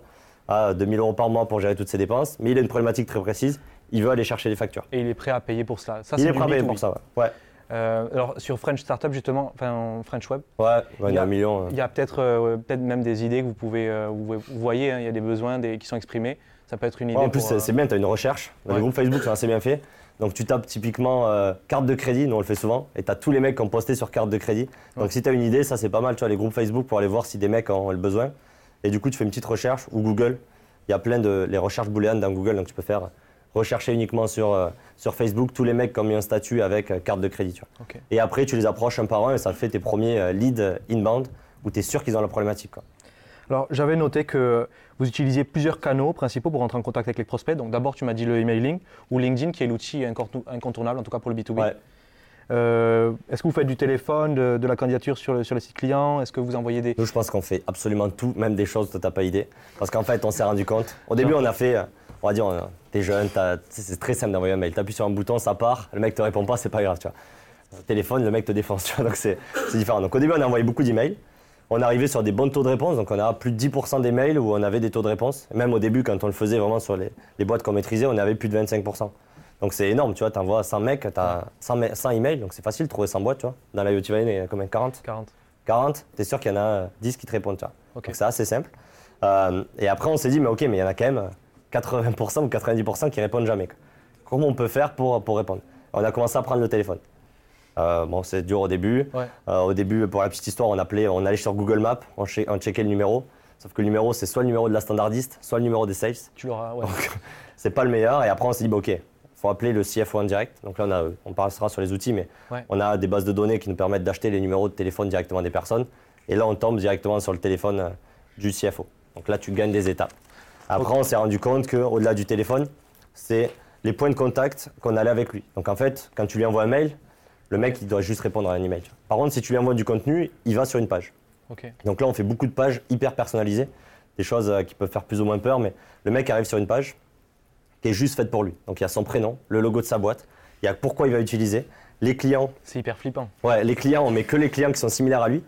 à 2000 euros par mois pour gérer toutes ses dépenses, mais il a une problématique très précise. Il veut aller chercher les factures. Et il est prêt à payer pour cela. Ça, il c'est est prêt à payer B2B. pour ça. Ouais. Ouais. Euh, alors sur French Startup justement, enfin French Web, Ouais, il y a un million. euh. il y a peut-être euh, peut-être même des idées que vous pouvez, euh, vous, vous voyez, hein, il y a des besoins des- qui sont exprimés. Ça peut être une idée. Ouais, en plus, c'est- euh, c'est bien, tu as une recherche. Ouais. Les groupes Facebook sont assez bien faits. Donc, tu tapes typiquement carte de crédit, nous on le fait souvent, et tu as tous les mecs qui ont posté sur carte de crédit. Donc, si tu as une idée, ça c'est pas mal, tu vois, les groupes Facebook pour aller voir si des mecs ont le besoin. Et du coup, tu fais une petite recherche ou Google. Il y a plein de les recherches booléennes dans Google, donc tu peux faire rechercher uniquement sur, euh, sur Facebook tous les mecs qui ont mis un statut avec euh, carte de crédit. Tu vois. ok. Et après, tu les approches un par un et ça fait tes premiers euh, leads inbound où tu es sûr qu'ils ont la problématique. quoi. Alors j'avais noté que vous utilisiez plusieurs canaux principaux pour rentrer en contact avec les prospects. Donc d'abord tu m'as dit le emailing ou LinkedIn qui est l'outil incontour- incontournable en tout cas pour le B2B. Ouais. Euh, Est-ce que vous faites du téléphone, de, de la candidature sur le, sur le site client? Est-ce que vous envoyez des... Nous, je pense qu'on fait absolument tout, même des choses dont tu n'as pas idée. Parce qu'en fait, on s'est rendu compte. Au début, on a fait, on va dire, a- t'es jeune, t'as- c'est très simple d'envoyer un mail. Tu appuies sur un bouton, ça part, le mec te répond pas, c'est pas grave, tu vois. Au téléphone, le mec te défonce, (laughs) tu vois. Donc, c'est différent. Donc, au début, on a envoyé beaucoup d'emails. On arrivé sur des bons taux de réponse. Donc, on a plus de 10% des mails où on avait des taux de réponse. Même au début, quand on le faisait vraiment sur les, les boîtes qu'on maîtrisait, on avait plus de 25%. Donc, c'est énorme, tu vois. Tu envoies 100 mecs, tu as 100, ma- 100 emails. Donc, c'est facile de trouver 100 boîtes, tu vois. Dans la Valley, il y en a combien? 40 40 40, tu es sûr qu'il y en a euh, 10 qui te répondent. Tu vois. Donc c'est assez simple. Euh, et après, on s'est dit, mais ok, mais il y en a quand même euh, 80% ou 90% qui répondent jamais. Comment on peut faire pour, pour répondre? On a commencé à prendre le téléphone. Euh, bon, c'est dur au début. Ouais. Euh, au début, pour la petite histoire, on, appelait, on allait sur Google Maps, on, che- on checkait le numéro. Sauf que le numéro, c'est soit le numéro de la standardiste, soit le numéro des sales. Tu l'auras, ouais. (laughs) C'est pas le meilleur. Et après, on s'est dit, bah, ok, faut appeler le CFO en direct. Donc là, on, a, on passera sur les outils, mais Ouais. on a des bases de données qui nous permettent d'acheter les numéros de téléphone directement des personnes. Et là, on tombe directement sur le téléphone euh, du CFO. Donc là, tu gagnes des étapes. Après, on s'est rendu compte qu'au-delà du téléphone, c'est les points de contact qu'on allait avec lui. Donc en fait, quand tu lui envoies un mail, le mec, il doit juste répondre à un email. Par contre, si tu lui envoies du contenu, il va sur une page. Donc là, on fait beaucoup de pages hyper personnalisées, des choses euh, qui peuvent faire plus ou moins peur, mais le mec arrive sur une page qui est juste faite pour lui. Donc il y a son prénom, le logo de sa boîte, il y a pourquoi il va utiliser, les clients. C'est hyper flippant. Ouais, les clients, on met que les clients qui sont similaires à lui.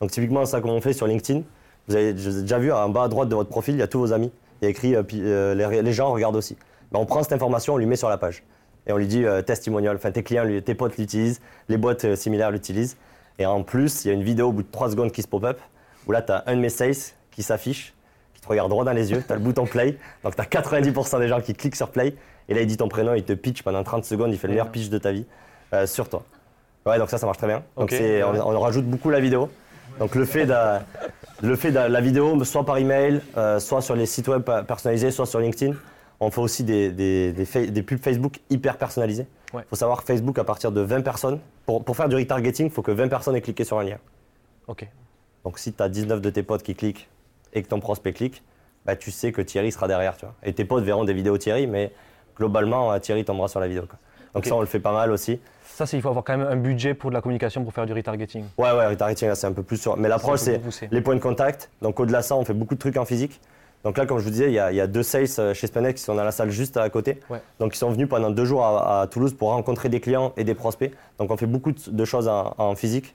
Donc typiquement, ça comme on fait sur LinkedIn. Vous avez déjà vu en bas à droite de votre profil, il y a tous vos amis. Il y a écrit euh, euh, les, les gens regardent aussi. Ben, on prend cette information, on lui met sur la page. Et on lui dit euh, testimonial, enfin tes clients, tes potes l'utilisent, les boîtes euh, similaires l'utilisent. Et en plus, il y a une vidéo au bout de 3 secondes qui se pop-up, où là, tu as un de mes sales qui s'affiche, qui te regarde droit dans les yeux, tu as le bouton play, donc tu as 90% des gens qui cliquent sur play, et là, il dit ton prénom, il te pitch pendant 30 secondes, il fait le meilleur pitch de ta vie sur toi. Ouais, donc ça, ça marche très bien. Donc on, on rajoute beaucoup la vidéo. Donc le fait de, le fait de la vidéo, soit par email, euh, soit sur les sites web personnalisés, soit sur LinkedIn, on fait aussi des, des, des fa- des pubs Facebook hyper personnalisées. Il Ouais. faut savoir que Facebook, à partir de 20 personnes, pour, pour faire du retargeting, il faut que 20 personnes aient cliqué sur un lien. Ok. Donc si tu as 19 de tes potes qui cliquent et que ton prospect clique, bah, tu sais que Thierry sera derrière. Tu vois. Et tes potes verront des vidéos Thierry, mais globalement, euh, Thierry tombera sur la vidéo. quoi. Donc ça, on le fait pas mal aussi. Ça, c'est il faut avoir quand même un budget pour de la communication pour faire du retargeting. Ouais, ouais, retargeting, là, c'est un peu plus sur. Mais l'approche, C'est les points de contact. Donc, au-delà de ça, on fait beaucoup de trucs en physique. Donc, là, comme je vous disais, il y a, il y a deux sales euh, chez Spanex qui sont dans la salle juste à côté. Ouais. Donc, ils sont venus pendant deux jours à, à Toulouse pour rencontrer des clients et des prospects. Donc, on fait beaucoup de, de choses en, en physique.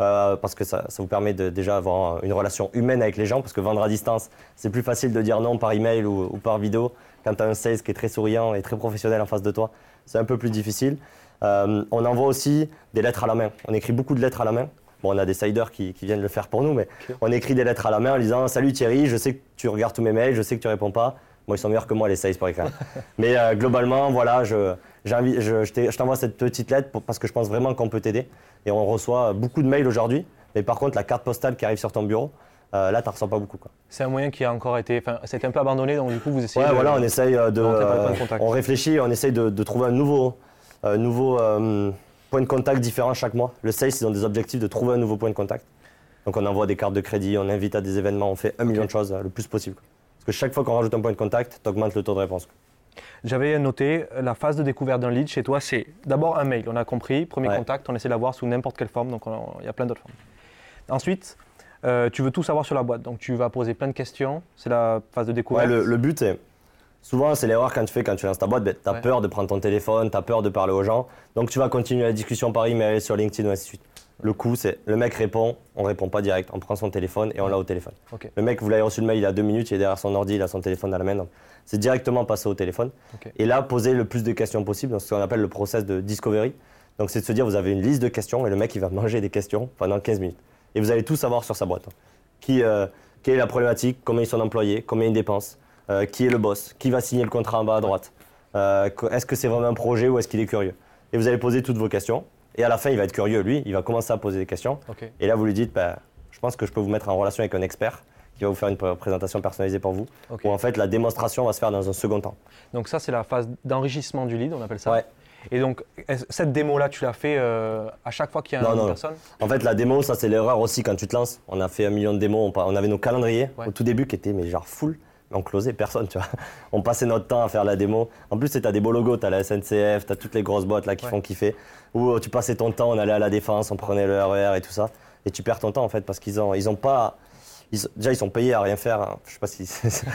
euh, parce que ça, ça vous permet de déjà avoir une relation humaine avec les gens, parce que vendre à distance, c'est plus facile de dire non par email ou, ou par vidéo. Quand tu as un sales qui est très souriant et très professionnel en face de toi, c'est un peu plus difficile. Euh, on envoie aussi des lettres à la main. On écrit beaucoup de lettres à la main. Bon, on a des siders qui, qui viennent le faire pour nous, mais on écrit des lettres à la main en disant Salut Thierry, je sais que tu regardes tous mes mails, je sais que tu réponds pas. Bon, ils sont meilleurs que moi, les sales, pour écrire. (laughs) mais euh, globalement, voilà, je, t'envoie cette petite lettre pour- parce que je pense vraiment qu'on peut t'aider. Et on reçoit beaucoup de mails aujourd'hui. Mais par contre, la carte postale qui arrive sur ton bureau, euh, là, tu reçois pas beaucoup. C'est un moyen qui a encore été. Enfin, c'était un peu abandonné, donc du coup, vous essayez. Ouais, de- voilà, on essaye de. euh, on réfléchit, on essaye de, de trouver un nouveau, euh, nouveau euh, point de contact différent chaque mois. Le sales, ils ont des objectifs de trouver un nouveau point de contact. Donc on envoie des cartes de crédit, on invite à des événements, on fait un million de choses euh, le plus possible. Parce que chaque fois qu'on rajoute un point de contact, tu augmentes le taux de réponse. J'avais noté la phase de découverte d'un lead chez toi, c'est d'abord un mail, on a compris, premier Ouais. contact, on essaie de l'avoir sous n'importe quelle forme, donc on- il y a plein d'autres formes. Ensuite, euh, tu veux tout savoir sur la boîte, donc tu vas poser plein de questions, c'est la phase de Ouais, découverte. le, le but, c'est. Souvent, c'est l'erreur quand tu fais, quand tu lances ta boîte, ben, tu as Ouais. peur de prendre ton téléphone, tu as peur de parler aux gens. Donc tu vas continuer la discussion par email, sur LinkedIn, et ainsi de suite. Le coup, c'est le mec répond, on répond pas direct, on prend son téléphone et on l'a au téléphone. Le mec, vous l'avez reçu le mail il y a deux minutes, il est derrière son ordi, il a son téléphone dans la main. C'est directement passé au téléphone. Et là, poser le plus de questions possible, dans ce qu'on appelle le process de discovery. Donc c'est de se dire, vous avez une liste de questions et le mec, il va (laughs) manger des questions pendant 15 minutes. Et vous allez tout savoir sur sa boîte. Qui, euh, quelle est la problématique, combien ils sont employés, combien ils dépensent, euh, qui est le boss, qui va signer le contrat en bas à droite, euh, est-ce que c'est vraiment un projet ou est-ce qu'il est curieux? Et vous allez poser toutes vos questions. Et à la fin, il va être curieux, lui, il va commencer à poser des questions. Et là, vous lui dites, bah, je pense que je peux vous mettre en relation avec un expert qui va vous faire une pr- présentation personnalisée pour vous. Ok. Où en fait, la démonstration va se faire dans un second temps. Donc ça, c'est la phase d'enrichissement du lead, on appelle ça. Ouais. Et donc, cette démo-là, tu l'as fait euh, à chaque fois qu'il y a Non, une non. personne? En fait, la démo, ça c'est l'erreur aussi quand tu te lances. On a fait un million de démos, on, avait nos calendriers Ouais. au tout début qui étaient mais genre full, closait personne, tu vois. On passait notre temps à faire la démo. En plus, tu as des beaux logos, tu as la SNCF, tu as toutes les grosses boîtes là qui Ouais. font kiffer. Ou euh, tu passais ton temps, on allait à la défense, on prenait le RER et tout ça. Et tu perds ton temps en fait parce qu'ils ont, ils ont pas. ils- déjà, ils sont payés à rien faire. hein. Je sais pas si.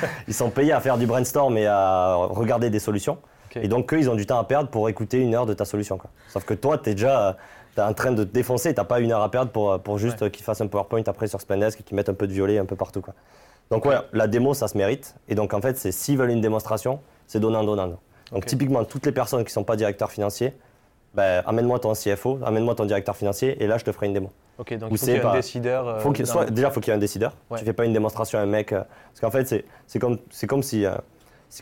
(laughs) ils sont payés à faire du brainstorm et à regarder des solutions. Et donc, eux, ils ont du temps à perdre pour écouter une heure de ta solution. Quoi. Sauf que toi, tu es déjà t'es en train de te défoncer, tu pas une heure à perdre pour, pour juste euh, qu'ils fassent un PowerPoint après sur Spendesk et qu'ils mettent un peu de violet un peu partout. Quoi. Donc, ouais, la démo, ça se mérite. Et donc, en fait, c'est s'ils veulent une démonstration, c'est donnant-donnant. Donc, typiquement, toutes les personnes qui ne sont pas directeurs financiers, ben, amène-moi ton CFO, amène-moi ton directeur financier et là, je te ferai une démo. Ok, donc Ou il faut qu'il y ait un décideur. euh, Faut soit, déjà, il faut qu'il y ait un décideur. Ouais. Tu fais pas une démonstration à un mec. euh, parce qu'en fait, c'est, comme, si. euh,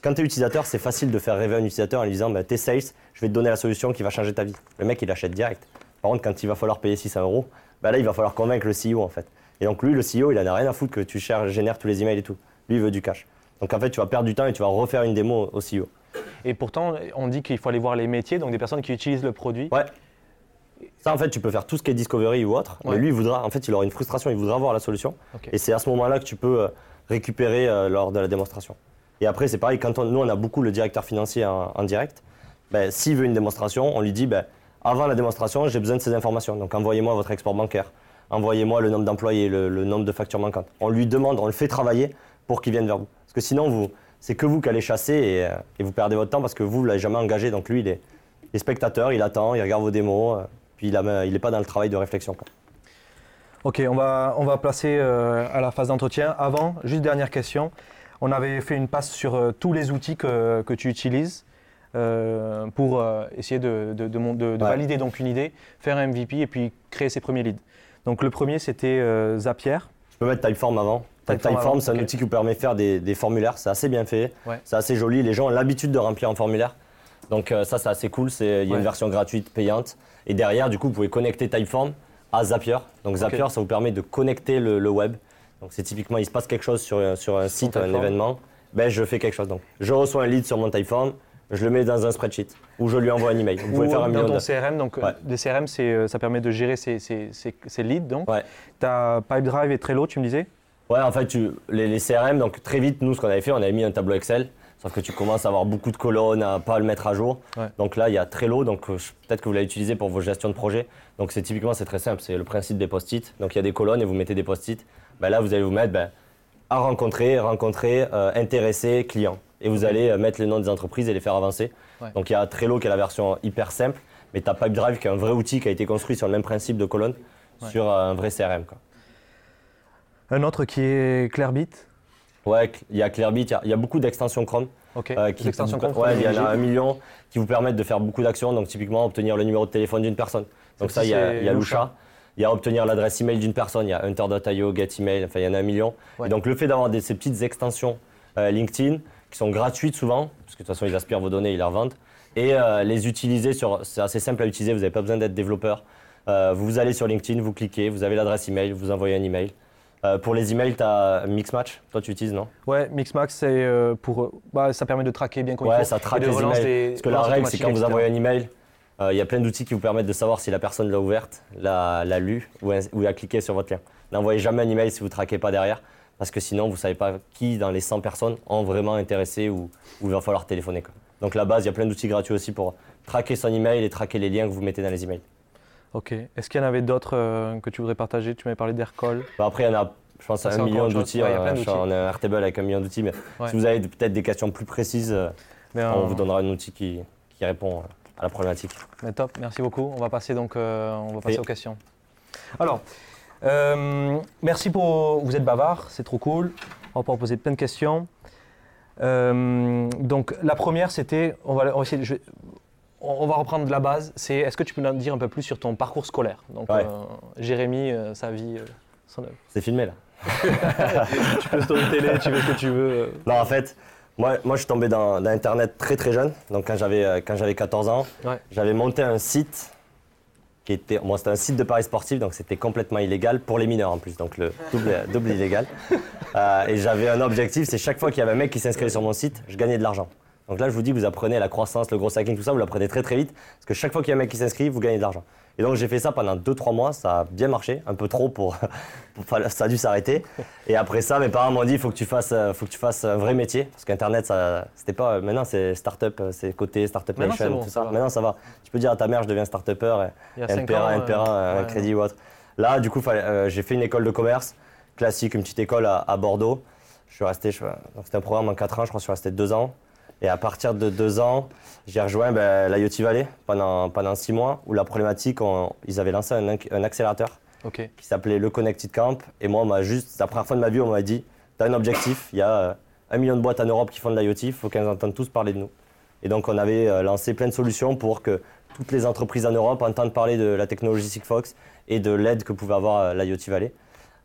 quand tu es utilisateur, c'est facile de faire rêver un utilisateur en lui disant bah, T'es sales, je vais te donner la solution qui va changer ta vie. Le mec, il achète direct. Par contre, quand il va falloir payer 600 euros, bah là, il va falloir convaincre le CEO en fait. Et donc, lui, le CEO, il en a rien à foutre que tu cherches, génères tous les emails et tout. Lui, il veut du cash. Donc, en fait, tu vas perdre du temps et tu vas refaire une démo au CEO. Et pourtant, on dit qu'il faut aller voir les métiers, donc des personnes qui utilisent le produit. Ouais. Ça, en fait, tu peux faire tout ce qui est discovery ou autre, Ouais. mais lui, il voudra, en fait, il aura une frustration, il voudra voir la solution. Et c'est à ce moment-là que tu peux euh, récupérer euh, lors de la démonstration. Et après, c'est pareil, quand on- nous, on a beaucoup le directeur financier en, en direct, ben, s'il veut une démonstration, on lui dit, ben, avant la démonstration, j'ai besoin de ces informations. Donc, envoyez-moi votre export bancaire, envoyez-moi le nombre d'employés, le, le nombre de factures manquantes. On lui demande, on le fait travailler pour qu'il vienne vers vous. Parce que sinon, vous, c'est que vous qui allez chasser et, euh, et vous perdez votre temps parce que vous, vous l'avez jamais engagé. Donc, lui, il est, il est spectateur, il attend, il regarde vos démos, euh, puis il n'est pas dans le travail de réflexion. quoi. Ok, on va, on va passer euh, à la phase d'entretien. Avant, juste dernière question. On avait fait une passe sur euh, tous les outils que, que tu utilises euh, pour essayer de, de- de mon- de- de Ouais. valider donc une idée, faire un MVP et puis créer ses premiers leads. Donc le premier, c'était euh, Zapier. Je peux mettre Typeform avant. Typeform c'est un outil qui vous permet de faire des, des formulaires. C'est assez bien fait. Ouais. C'est assez joli. Les gens ont l'habitude de remplir un formulaire. Donc euh, ça, c'est assez cool. Il y a Ouais. une version gratuite, payante. Et derrière, du coup, vous pouvez connecter Typeform à Zapier. Donc Zapier, ça vous permet de connecter le, le web. Donc c'est typiquement, il se passe quelque chose sur, un- sur un site, un événement. Ben, je fais quelque chose. Donc je reçois un lead sur mon Typeform. Je le mets dans un spreadsheet ou je lui envoie un email. Vous pouvez Ou faire un dans ton. CRM. Donc Ouais. euh, des CRM, c'est, euh, ça permet de gérer ses, ses- ses- ses leads. Donc. Ouais. Tu as Pipedrive et Trello, tu me disais? Ouais, en fait, tu- les, les CRM, donc très vite, nous, ce qu'on avait fait, on avait mis un tableau Excel. Sauf que tu commences à avoir beaucoup de colonnes, à pas le mettre à jour. Ouais. Donc là, il y a Trello, donc euh, peut-être que vous l'avez utilisé pour vos gestions de projet. Donc c'est typiquement, c'est très simple, c'est le principe des post-it. Donc il y a des colonnes et vous mettez des post-it. Ben là, vous allez vous mettre ben, à rencontrer, rencontrer, euh, intéresser, client. Et vous allez euh, mettre les noms des entreprises et les faire avancer. Ouais. Donc il y a Trello qui est la version hyper simple, mais tu as Pipedrive qui est un vrai outil qui a été construit sur le même principe de colonne, Ouais. sur euh, un vrai CRM. Quoi. Un autre qui est Clearbit. Ouais, il y a Clearbit, il y a- il y, a beaucoup d'extensions Chrome. Ok. euh, Des extensions vous- Chrome ouais, il y en a un million qui vous permettent de faire beaucoup d'actions. Donc typiquement obtenir le numéro de téléphone d'une personne. Donc ça, il y a, c'est il y a Lusha. Lusha. Il y a obtenir l'adresse email d'une personne. Il y a Hunter.io, GetEmail. Enfin, il y en a un million. Ouais. Et donc le fait d'avoir ces petites extensions euh, LinkedIn qui sont gratuites souvent, parce que de toute façon ils aspirent vos données, ils les revendent, et euh, les utiliser sur, c'est assez simple à utiliser. Vous n'avez pas besoin d'être développeur. Euh, vous allez sur LinkedIn, vous cliquez, vous avez l'adresse email, vous envoyez un email. Euh, pour les emails, tu as Mixmatch. Toi, tu utilises, non? Ouais, Mixmax, c'est euh, pour. Bah, ça permet de traquer bien il Ouais, faut. ça traque les emails. des- Parce que la règle, c'est quand vous envoyez un email, euh, il y a plein d'outils qui vous permettent de savoir si la personne l'a ouverte, l'a, lu ou, ou a cliqué sur votre lien. N'envoyez jamais un email si vous ne traquez pas derrière, parce que sinon, vous ne savez pas qui dans les 100 personnes ont vraiment intéressé ou, ou il va falloir téléphoner. quoi. Donc, la base, il y a plein d'outils gratuits aussi pour traquer son email et traquer les liens que vous mettez dans les emails. Ok. Est-ce qu'il y en avait d'autres euh, que tu voudrais partager? Tu m'avais parlé d'Aircall. Bah, après, il y en a, je pense, Ça, un million d'outils. Ouais, on, a- a un Airtable avec un million d'outils, mais Ouais. si vous avez peut-être des questions plus précises, euh, Mais, on euh, vous donnera un outil qui, qui répond à la problématique. mais top, merci beaucoup. On va passer donc euh, on va passer aux questions. Alors, euh, merci pour. Vous êtes bavard, c'est trop cool. On va pouvoir poser plein de questions. Euh, donc, la première, c'était. On va, on va essayer. je on va reprendre de la base. C'est est-ce que tu peux nous dire un peu plus sur ton parcours scolaire? Donc, Ouais. euh, Jérémy, euh, sa vie, son œuvre. C'est filmé là. (laughs) tu peux storyteller, tu veux ce que tu veux. Non, en fait, moi, moi je suis tombé dans, dans Internet très très jeune. Donc quand j'avais quand j'avais 14 ans, Ouais. j'avais monté un site qui était, c'était un site de paris sportif, donc c'était complètement illégal pour les mineurs en plus, donc le double, (laughs) double illégal. Euh, et j'avais un objectif, c'est chaque fois qu'il y avait un mec qui s'inscrivait sur mon site, je gagnais de l'argent. Donc là, je vous dis, vous apprenez la croissance, le gros hacking, tout ça, vous l'apprenez très très vite, parce que chaque fois qu'il y a un mec qui s'inscrit, vous gagnez de l'argent. Et donc j'ai fait ça pendant 2-3 mois, ça a bien marché, un peu trop pour, (laughs) pour- ça a dû s'arrêter. Et après ça, mes parents m'ont dit, il faut que tu fasses, euh, faut que tu fasses un vrai métier, parce qu'Internet, c'était pas, maintenant c'est start-up, euh, c'est côté start-up nation, bon, tout ça. Maintenant ça va. Tu peux dire à ta mère, je deviens start-upper, et- Il y a 5 NPR. NPR, euh, un crédit ou autre. Là, du coup, euh, j'ai fait une école de commerce classique, une petite école à, à Bordeaux. Je suis resté, je- donc c'était un programme en 4 ans, je crois que je suis resté 2 ans. Et à partir de 2 ans, j'ai rejoint ben, l'IoT Valley pendant, pendant 6 mois, où la problématique, on- ils avaient lancé un, un accélérateur qui s'appelait le Connected Camp. Et moi, on m'a juste, la première fois de ma vie, on m'a dit, tu as un objectif, il y a euh, un million de boîtes en Europe qui font de l'IoT, il faut qu'elles entendent tous parler de nous. Et donc, on avait euh, lancé plein de solutions pour que toutes les entreprises en Europe entendent parler de la technologie Sigfox et de l'aide que pouvait avoir euh, l'IoT Valley.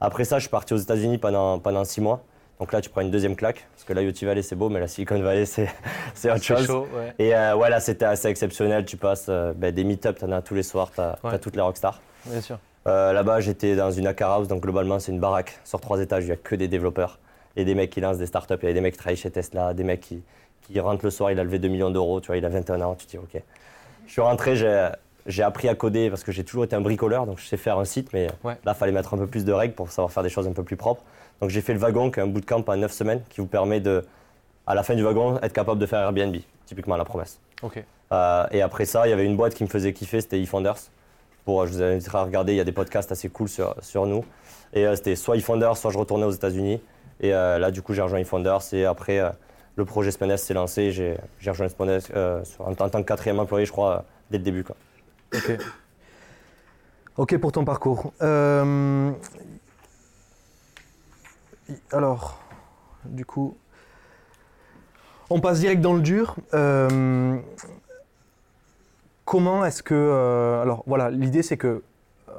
Après ça, je suis parti aux États-Unis pendant, pendant six mois. Donc là, tu prends une deuxième claque, parce que l'IoT Valley, c'est beau, mais la Silicon Valley, c'est (laughs) c'est autre C'est chose. chaud, ouais. Et euh, ouais, là, c'était assez exceptionnel. Tu passes euh, ben, des meet-ups, tu en as tous les soirs, tu as, Ouais. toutes les rockstars. Bien sûr. Euh, Là-bas, j'étais dans une hacker house, donc globalement, c'est une baraque sur trois étages, il n'y a que des développeurs et des mecs qui lancent des startups. Il y a des mecs qui travaillent chez Tesla, des mecs qui, qui rentrent le soir, il a levé 2 millions d'euros, tu vois, il a 21 ans, tu te dis, ok. Je suis rentré, j'ai j'ai appris à coder parce que j'ai toujours été un bricoleur, donc je sais faire un site, mais Ouais. là, il fallait mettre un peu plus de règles pour savoir faire des choses un peu plus propres. Donc j'ai fait le wagon, qui est un bootcamp en 9 semaines, qui vous permet de, à la fin du wagon, être capable de faire Airbnb, typiquement la promesse. Ok. Euh, et après ça, il y avait une boîte qui me faisait kiffer, c'était eFounders. Pour, je vous inviterai à regarder, il y a des podcasts assez cool sur, sur nous. Et euh, c'était soit eFounders, soit je retournais aux États-Unis. Et euh, là, du coup, j'ai rejoint eFounders. Et après, euh, le projet Spendesk s'est lancé. J'ai j'ai rejoint Spendesk euh, sur- en, tant que quatrième employé, je crois, euh, dès le début. Quoi. Ok. Ok pour ton parcours. Euh, Alors, du coup, on passe direct dans le dur. Euh, Comment est-ce que... euh, Alors voilà, l'idée c'est que euh,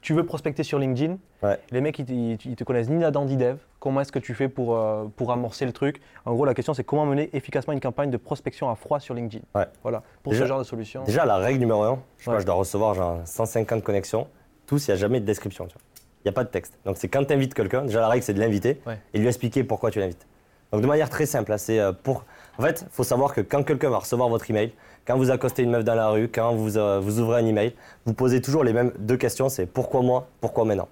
tu veux prospecter sur LinkedIn. Ouais. Les mecs, ils, te- ils connaissent ni là-dedans ni dev. Comment est-ce que tu fais pour, pour amorcer le truc? En gros, la question c'est comment mener efficacement une campagne de prospection à froid sur LinkedIn. Ouais. Voilà, pour Déjà- ce genre de solution. Déjà, la règle numéro un, je Ouais. je dois recevoir genre 150 connexions. Tous, il n'y a jamais de description. tu vois. Il n'y a pas de texte. Donc, c'est quand tu invites quelqu'un, déjà la règle, c'est de l'inviter Ouais. et lui expliquer pourquoi tu l'invites. Donc, de manière très simple, c'est euh, pour. En fait, il faut savoir que quand quelqu'un va recevoir votre email, quand vous accostez une meuf dans la rue, quand vous, euh, vous ouvrez un email, vous posez toujours les mêmes deux questions c'est pourquoi moi, pourquoi maintenant?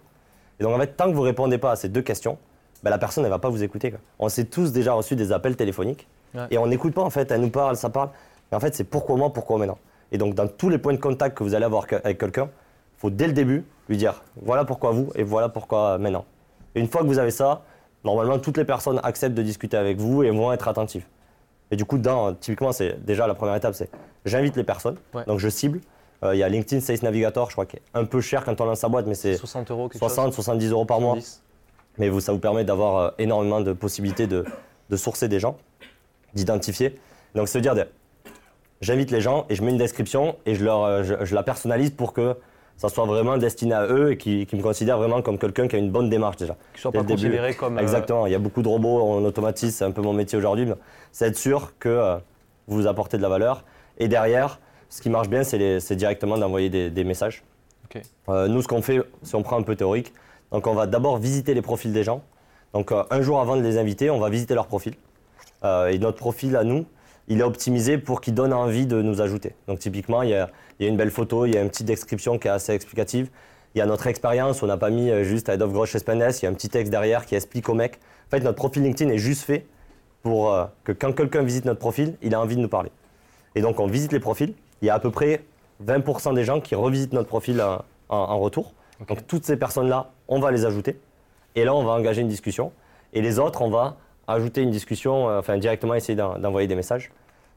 Et donc, en fait, tant que vous ne répondez pas à ces deux questions, ben, la personne ne va pas vous écouter. quoi. On s'est tous déjà reçu des appels téléphoniques Ouais. et on n'écoute pas en fait, elle nous parle, ça parle. Mais en fait, c'est pourquoi moi, pourquoi maintenant? Et donc, dans tous les points de contact que vous allez avoir avec quelqu'un, faut dès le début lui dire voilà pourquoi vous et voilà pourquoi maintenant. Et une fois que vous avez ça, normalement, toutes les personnes acceptent de discuter avec vous et vont être attentives. Et du coup, dans, typiquement, c'est déjà la première étape, c'est j'invite les personnes, Ouais. donc je cible. Euh, Il y a LinkedIn Sales Navigator, je crois, qui est un peu cher quand on lance sa boîte, mais c'est 60 euros, quelque 60, 70 euros par mois. 70. Mais vous, ça vous permet d'avoir euh, énormément de possibilités de, de sourcer des gens, d'identifier. Donc, se dire, j'invite les gens et je mets une description et je, leur, euh, je, je la personnalise pour que ça soit vraiment destiné à eux et qu'ils me considèrent vraiment comme quelqu'un qui a une bonne démarche déjà. Qui soit pas considéré comme. euh, Exactement, il y a beaucoup de robots, on automatise, c'est un peu mon métier aujourd'hui. mais C'est être sûr que euh, vous apportez de la valeur. Et derrière, ce qui marche bien, c'est directement d'envoyer des, des messages. Ok. Euh, nous, ce qu'on fait, si on prend un peu théorique, donc on va d'abord visiter les profils des gens. Donc euh, un jour avant de les inviter, on va visiter leur profil. Euh, et notre profil à nous, il est optimisé pour qu'il donne envie de nous ajouter. Donc typiquement, il y a, il y a une belle photo, il y a une petite description qui est assez explicative. Il y a notre expérience, on n'a pas mis euh, juste Head of Growth chez Spendesk, il y a un petit texte derrière qui explique au mec. En fait, notre profil LinkedIn est juste fait pour euh, que quand quelqu'un visite notre profil, il a envie de nous parler. Et donc on visite les profils. Il y a à peu près 20% des gens qui revisitent notre profil euh, en, en retour. Donc toutes ces personnes-là, on va les ajouter. Et là, on va engager une discussion. Et les autres, on va ajouter une discussion, euh, enfin directement essayer d'en- d'envoyer des messages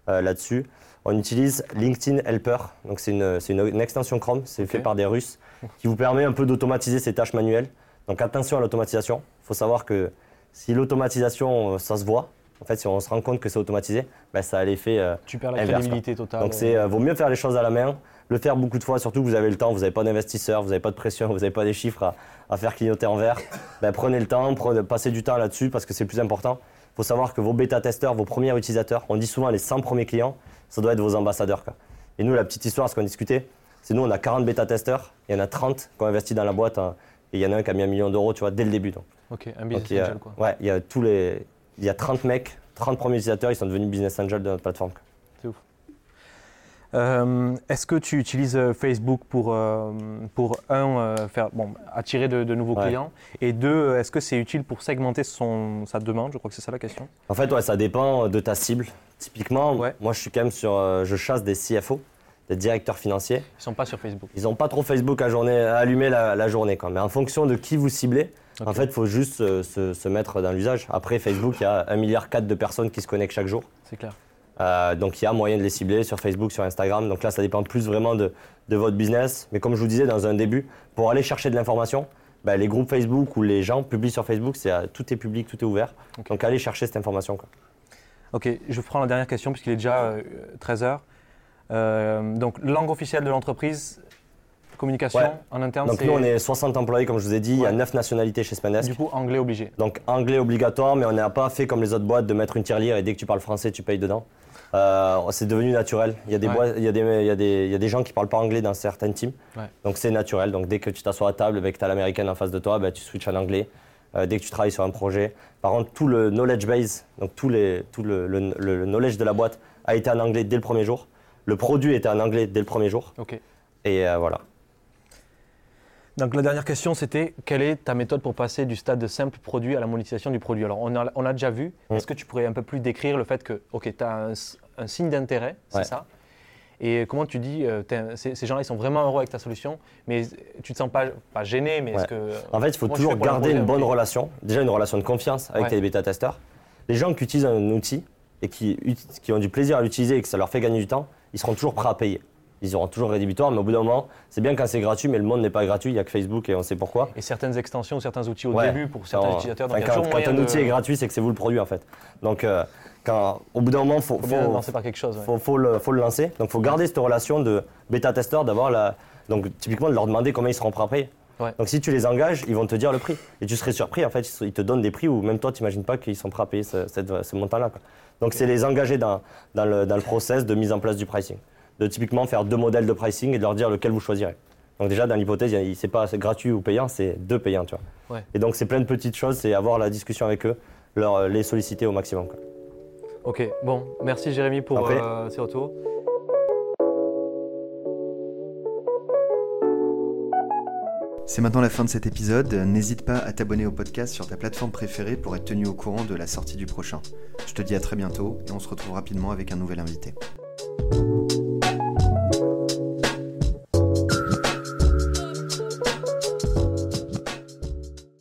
là-dessus. On utilise LinkedIn Helper. Donc c'est une, c'est une- une extension Chrome, c'est fait par des Russes, qui vous permet un peu d'automatiser ces tâches manuelles. Donc attention à l'automatisation. Il faut savoir que si l'automatisation, euh, ça se voit, En fait, si on se rend compte que c'est automatisé, ben, ça a l'effet euh, Tu perds la Inverse, crédibilité totale. donc c'est euh, vaut mieux faire les choses à la main, le faire beaucoup de fois, surtout que vous avez le temps, vous n'avez pas d'investisseurs, vous n'avez pas de pression, vous n'avez pas des chiffres à, à faire clignoter en vert. Ben, prenez le temps, prenez- passez du temps là-dessus parce que c'est plus important. Il faut savoir que vos bêta-testeurs, vos premiers utilisateurs, on dit souvent les 100 premiers clients, ça doit être vos ambassadeurs. quoi. Et nous, la petite histoire, ce qu'on discutait, c'est nous, on a 40 bêta-testeurs, il y en a 30 qui ont investi dans la boîte hein, et il y en a un qui a mis un million d'euros, tu vois, dès le début. donc. Ok, un business a, angel quoi. ouais, il y a tous les, il y a 30 mecs, 30 premiers utilisateurs, ils sont devenus business angels de notre plateforme. quoi. Euh, Est-ce que tu utilises euh, Facebook pour, euh, pour un, euh, faire, bon, attirer de, de nouveaux Ouais. clients? Et deux, est-ce que c'est utile pour segmenter son, sa demande? Je crois que c'est ça la question. En fait, ouais, ça dépend de ta cible. Typiquement, Ouais. moi, je suis quand même sur, je chasse des CFO, des directeurs financiers. Ils ne sont pas sur Facebook. Ils n'ont pas trop Facebook à, journée, à allumer la, la journée, quoi. Mais en fonction de qui vous ciblez, en fait, il faut juste se, se mettre dans l'usage. Après, Facebook, il y a 1,4 milliard de personnes qui se connectent chaque jour. C'est clair. Euh, donc il y a moyen de les cibler sur Facebook, sur Instagram. Donc là, ça dépend plus vraiment de, de votre business. Mais comme je vous disais dans un début, pour aller chercher de l'information, bah, les groupes Facebook ou les gens publient sur Facebook, c'est, euh, tout est public, tout est ouvert. Donc allez chercher cette information. quoi. Ok, je prends la dernière question puisqu'il est déjà euh, 13h. donc, langue officielle de l'entreprise, communication Ouais. en interne, Donc nous, on est 60 employés, comme je vous ai dit. Il y a Ouais. 9 nationalités chez Spendesk. du coup anglais obligé. Donc anglais obligatoire, mais on n'a pas fait comme les autres boîtes de mettre une tirelire et dès que tu parles français, tu payes dedans. Euh, c'est devenu naturel. Il y, a des Ouais. boîtes- il, y a des, il, y a des, il y a des gens qui parlent pas anglais dans certaines teams. Ouais. Donc c'est naturel. Donc dès que tu t'assois à table et que tu as l'américaine en face de toi, bah, tu switches en anglais. Euh, dès que tu travailles sur un projet. Par contre, tout le knowledge base, donc tout, les, tout le, le- le knowledge de la boîte a été en anglais dès le premier jour. Le produit était en anglais dès le premier jour. Et euh, voilà. Donc la dernière question, c'était quelle est ta méthode pour passer du stade de simple produit à la monétisation du produit? Alors on a, on a déjà vu, Mm. est-ce que tu pourrais un peu plus décrire le fait que, ok, tu as un, signe d'intérêt, c'est Ouais. ça? Et comment tu dis, euh, ces, gens-là, ils sont vraiment heureux avec ta solution, mais tu te sens pas, pas gêné, mais est-ce que... En fait, il faut toujours garder une bonne relation. Déjà, une relation de confiance avec Ouais. tes bêta-testeurs. Les gens qui utilisent un outil et qui, qui ont du plaisir à l'utiliser et que ça leur fait gagner du temps, ils seront toujours prêts à payer. Ils auront toujours rédhibitoire, mais au bout d'un moment, c'est bien quand c'est gratuit, mais le monde n'est pas gratuit. Il n'y a que Facebook et on sait pourquoi. Et certaines extensions, certains outils au Ouais. début pour certains Quand- utilisateurs, donc quand, quand un de... outil est gratuit, c'est que c'est vous le produit en fait. Donc, euh, quand, au bout d'un moment, il faut, faut lancer par quelque chose. ouais. faut, faut le, faut le lancer. Donc, il faut garder cette relation de bêta-testeur, d'avoir la. Donc, typiquement, de leur demander comment ils seront prêts à payer. Ouais. Donc, si tu les engages, ils vont te dire le prix. Et tu serais surpris, en fait, ils te donnent des prix où même toi, tu n'imagines pas qu'ils sont prêts à payer ce, montant-là. Donc, c'est les engager dans, dans, le, dans le process de mise en place du pricing. De typiquement faire deux modèles de pricing et de leur dire lequel vous choisirez. Donc, déjà, dans l'hypothèse, c'est pas c'est gratuit ou payant, c'est deux payants, tu vois. Ouais. Et donc, c'est plein de petites choses, c'est avoir la discussion avec eux, leur, les solliciter au maximum. quoi. Ok, bon, merci Jérémy pour Après. euh, ces retours. C'est maintenant la fin de cet épisode. N'hésite pas à t'abonner au podcast sur ta plateforme préférée pour être tenu au courant de la sortie du prochain. Je te dis à très bientôt et on se retrouve rapidement avec un nouvel invité.